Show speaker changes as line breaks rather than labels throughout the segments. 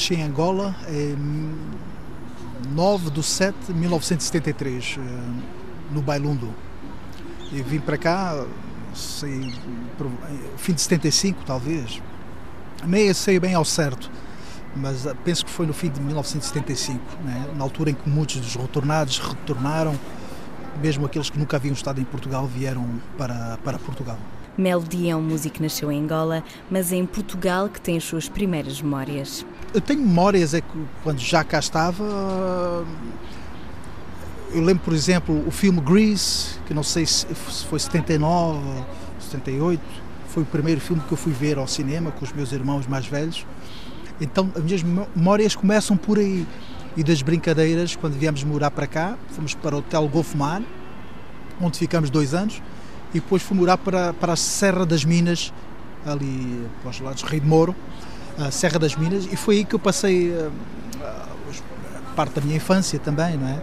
nasci em Angola em 9 de 7 de 1973, no Bailundo. E vim para cá, sei, fim de 75 talvez. Nem sei bem ao certo, mas penso que foi no fim de 1975, né? na altura em que muitos dos retornados retornaram, mesmo aqueles que nunca haviam estado em Portugal vieram para, para Portugal.
Melody é um músico que nasceu em Angola, mas é em Portugal que tem as suas primeiras memórias.
Eu tenho memórias é que quando já cá estava. Eu lembro, por exemplo, o filme Grease, que não sei se foi 79, 78, foi o primeiro filme que eu fui ver ao cinema com os meus irmãos mais velhos. Então as minhas memórias começam por aí. E das brincadeiras, quando viemos morar para cá, fomos para o Hotel Golf Mar, onde ficamos dois anos e depois fui morar para, para a Serra das Minas, ali para os lados Rio de Moro, a Serra das Minas, e foi aí que eu passei uh, parte da minha infância também, não é?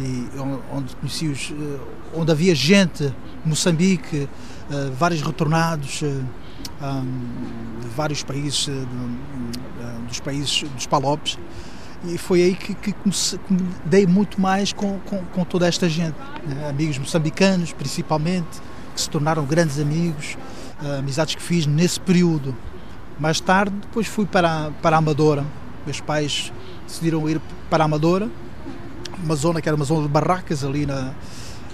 E onde conheci os, uh, onde havia gente, Moçambique, uh, vários retornados, um, de vários países, dos países dos Palopes, e foi aí que, que, comecei, dei muito mais com, com, com toda esta gente, né? amigos moçambicanos principalmente, que se tornaram grandes amigos, uh, amizades que fiz nesse período. Mais tarde, depois fui para, para a Amadora. Meus pais decidiram ir para a Amadora, uma zona que era uma zona de barracas ali na,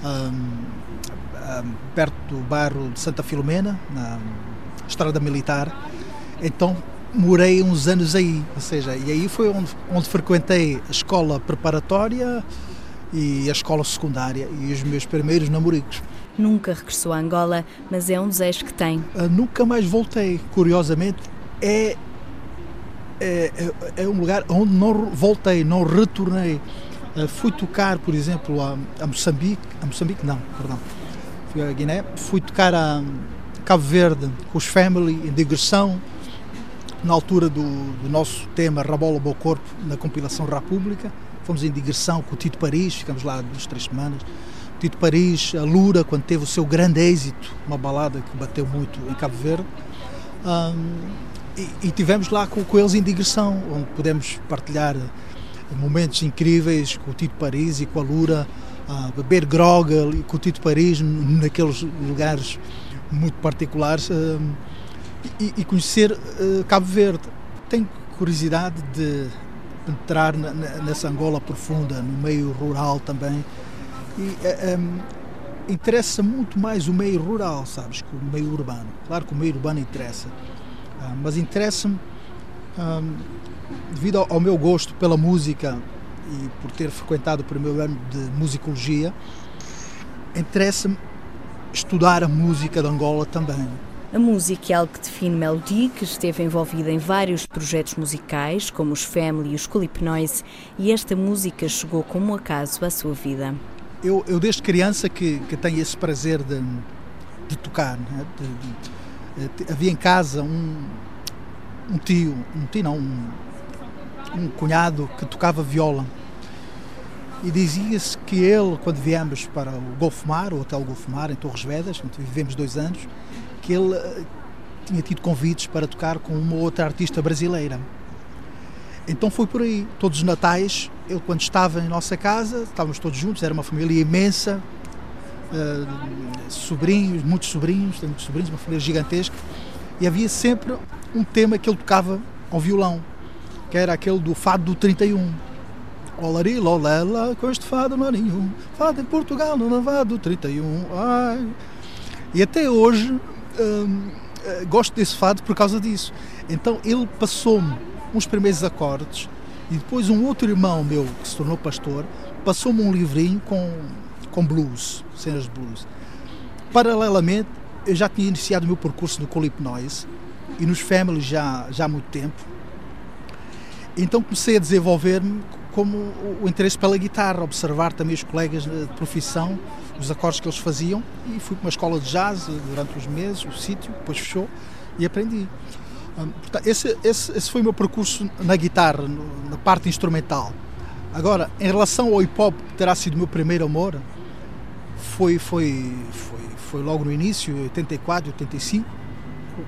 um, um, perto do bairro de Santa Filomena, na Estrada Militar. Então morei uns anos aí, ou seja, e aí foi onde, onde frequentei a escola preparatória e a escola secundária e os meus primeiros namoricos.
Nunca regressou a Angola, mas é um desejo que tem.
Uh, nunca mais voltei. Curiosamente, é, é, é, é, um lugar onde não voltei, não retornei. Uh, fui tocar, por exemplo, a, a, Moçambique, a Moçambique não, perdão, fui a Guiné, fui tocar a Cabo Verde com os Family em digressão, na altura do, do nosso tema Rabola Bom Corpo, na compilação República, fomos em digressão com o Tito Paris, ficamos lá duas, três semanas. Tito Paris, a Lura, quando teve o seu grande êxito, uma balada que bateu muito em Cabo Verde. Um, e, e, tivemos lá com, com, eles em digressão, onde pudemos partilhar momentos incríveis com o Tito Paris e com a Lura, uh, beber grog com o Tito Paris naqueles lugares muito particulares e, e, conhecer uh, Cabo Verde. Tenho curiosidade de entrar na, nessa Angola profunda, no meio rural também, e um, é, é, interessa muito mais o meio rural, sabes, que o meio urbano. Claro que o meio urbano interessa, uh, mas interessa-me, um, devido ao, meu gosto pela música e por ter frequentado o primeiro ano de musicologia, interessa-me estudar a música de Angola também.
A música é algo que define Melody, que esteve envolvida em vários projetos musicais, como os Family e os Culip Noise, e esta música chegou como um acaso à sua vida
eu, eu desde criança que, que tenho esse prazer de, de tocar. Né? De, de, havia em casa um, um tio, um tio não, um, um cunhado que tocava viola. E dizia-se que ele, quando viemos para o Golfomar, o Hotel Golfomar, em Torres Vedras, onde vivemos dois anos, que ele eh, tinha tido convites para tocar com uma outra artista brasileira. Então foi por aí. Todos os natais, ele quando estava em nossa casa, estávamos todos juntos, era uma família imensa, uh, sobrinhos, muitos sobrinhos, tem muitos sobrinhos, uma família gigantesca, e havia sempre um tema que ele tocava ao violão, que era aquele do fado do 31. Olari, lolela, com este fado não há nenhum, fado em Portugal no lavado 31, ai. E até hoje uh, gosto desse fado por causa disso. Então ele passou-me uns primeiros acordes e depois um outro irmão meu que se tornou pastor passou-me um livrinho com, com blues, cenas de blues. Paralelamente, eu já tinha iniciado o meu percurso no Colip Noise e nos Family já, já há muito tempo. Então comecei a desenvolver-me como o interesse pela guitarra, observar também os colegas de profissão, os acordes que eles faziam e fui para uma escola de jazz durante uns meses, o sítio, depois fechou e aprendi. Esse, esse, esse foi o meu percurso na guitarra, na parte instrumental. Agora, em relação ao hip hop, que terá sido o meu primeiro amor, foi, foi, foi, foi logo no início, 84, 85,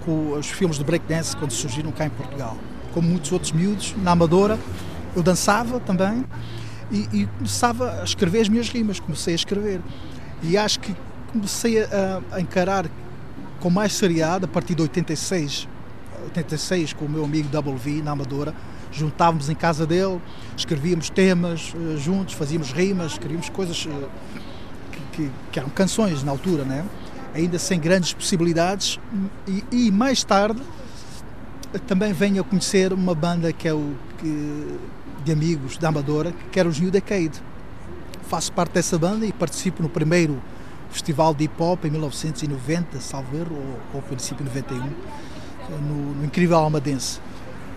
com os filmes de breakdance, quando surgiram cá em Portugal, como muitos outros miúdos, na Amadora. Eu dançava também e, e começava a escrever as minhas rimas, comecei a escrever. E acho que comecei a, a encarar com mais seriedade a partir de 86, 86 com o meu amigo Double V na Amadora. Juntávamos em casa dele, escrevíamos temas uh, juntos, fazíamos rimas, escrevíamos coisas que, que, que, eram canções na altura, né? ainda sem grandes possibilidades. E, e mais tarde também venho a conhecer uma banda que é o que, de amigos da Amadora, que era os New Decade. Faço parte dessa banda e participo no primeiro festival de hip hop em 1990, salvo erro, ou, ou princípio 91, no, no incrível Almadense.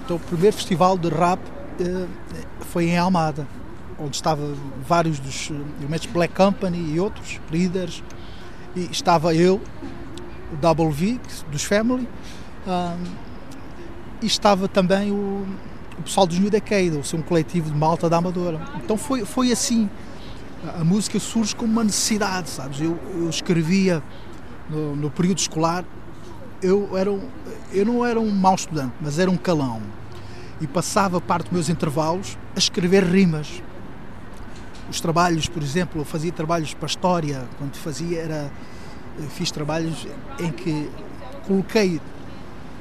Então, o primeiro festival de rap eh, foi em Almada, onde estavam vários dos elementos Black Company e outros líderes, e estava eu, o Double V, dos Family, um, e estava também o, o pessoal dos New Decade, ou seja, um coletivo de malta da Amadora. Então foi, foi assim. A música surge como uma necessidade, sabes? Eu, eu escrevia no, no, período escolar, eu, era um, eu não era um mau estudante, mas era um calão. E passava parte dos meus intervalos a escrever rimas. Os trabalhos, por exemplo, eu fazia trabalhos para a história, quando fazia era. Fiz trabalhos em que coloquei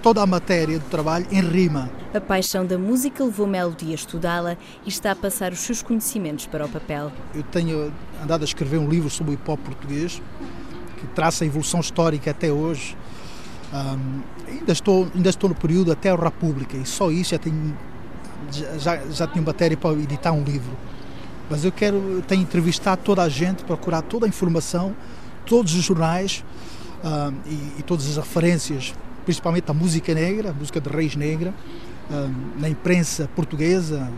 toda a matéria do trabalho em rima.
A paixão da música levou Melody a estudá-la e está a passar os seus conhecimentos para o papel.
Eu tenho andado a escrever um livro sobre o hip hop português que traça a evolução histórica até hoje. Um, ainda, estou, ainda estou no período até a República e só isso já tenho, já, já tenho matéria para editar um livro. Mas eu quero, tenho entrevistado toda a gente, procurar toda a informação, todos os jornais um, e, e todas as referências principalmente a música negra, a música de reis negra, na imprensa portuguesa.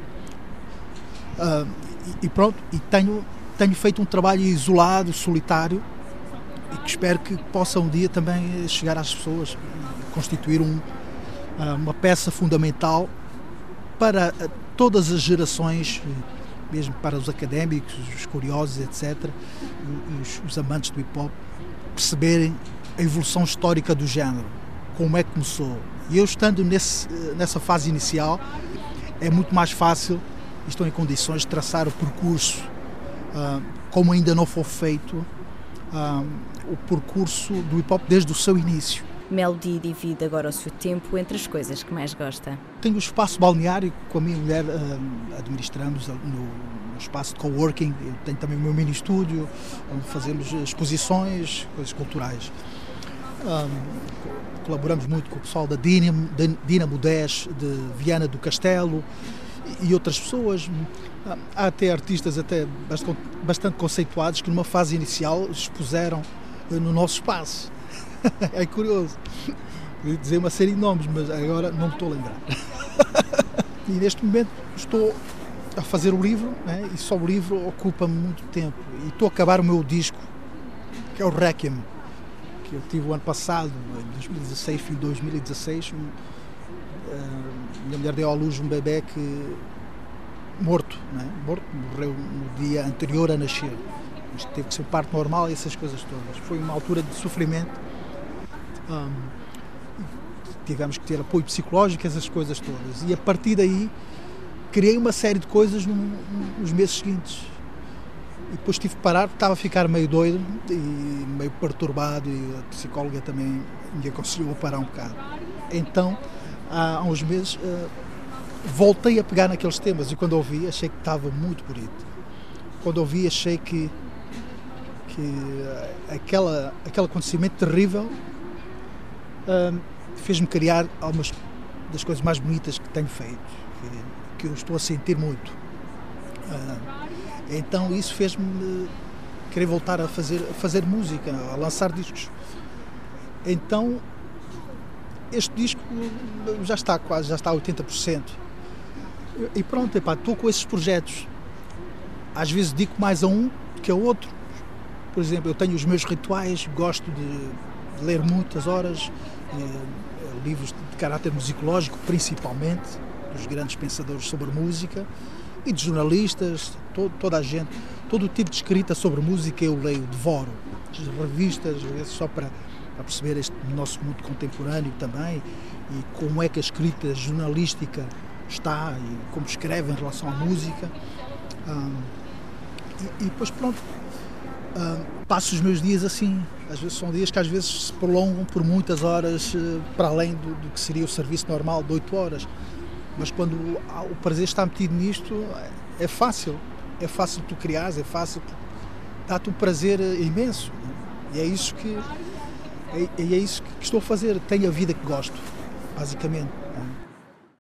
e, pronto, e tenho, tenho feito um trabalho isolado, solitário, e que espero que possa um dia também chegar às pessoas e constituir um, uma peça fundamental para todas as gerações, mesmo para os académicos, os curiosos, etc., os, os amantes do hip hop, perceberem a evolução histórica do género como é que começou. E eu estando nesse, nessa fase inicial, é muito mais fácil, estou em condições de traçar o percurso, uh, como ainda não foi feito, uh, o percurso do hip hop desde o seu início.
Melody divide agora o seu tempo entre as coisas que mais gosta.
Tenho o espaço balneário com a minha mulher, uh, administramos no, no, espaço de coworking. Eu tenho também o meu mini estúdio, onde fazemos exposições, coisas culturais. Um, colaboramos muito com o pessoal da Dinamo, da Dinamo 10 de Viana do Castelo e outras pessoas. Há até artistas até bastante conceituados que numa fase inicial expuseram no nosso espaço. É curioso. Eu dizer uma série de nomes, mas agora não me estou a lembrar. E neste momento estou a fazer o livro né? e só o livro ocupa-me muito tempo. E estou a acabar o meu disco, que é o Requiem que eu tive o ano passado, em 2016, fim de 2016, um, uh, minha mulher deu à luz um bebê que morto, né? morto, morreu no dia anterior a nascer. Teve que ser parto normal e essas coisas todas. Foi uma altura de sofrimento. Tivemos que ter apoio psicológico, essas coisas todas. E a partir daí criei uma série de coisas nos meses seguintes e depois tive que parar porque estava a ficar meio doido e meio perturbado e a psicóloga também me aconselhou a parar um bocado. Então, há uns meses, uh, voltei a pegar naqueles temas e quando ouvi achei que estava muito bonito. Quando ouvi achei que, que uh, aquela, aquele acontecimento terrível uh, fez-me criar algumas das coisas mais bonitas que tenho feito, que, que eu estou a sentir muito. Uh, então isso fez-me querer voltar a fazer, a fazer música, a lançar discos. Então este disco já está quase, já está a 80%. E pronto, epá, estou com esses projetos. Às vezes digo mais a um que a outro. Por exemplo, eu tenho os meus rituais, gosto de ler muitas horas, eh, livros de caráter musicológico, principalmente, dos grandes pensadores sobre música e de jornalistas, todo, toda a gente, todo o tipo de escrita sobre música eu leio, devoro. As revistas, só para a perceber este nosso mundo contemporâneo também e como é que a escrita jornalística está e como escreve em relação à música. E, e, depois pronto, um, passo os meus dias assim. Às vezes são dias que às vezes se prolongam por muitas horas uh, para além do, do, que seria o serviço normal de 8 horas. Mas quando o prazer está metido nisto, é, fácil. É fácil tu criares, é fácil. Dá-te um prazer imenso. E é isso que é, é isso que estou a fazer. Tenho a vida que gosto, basicamente.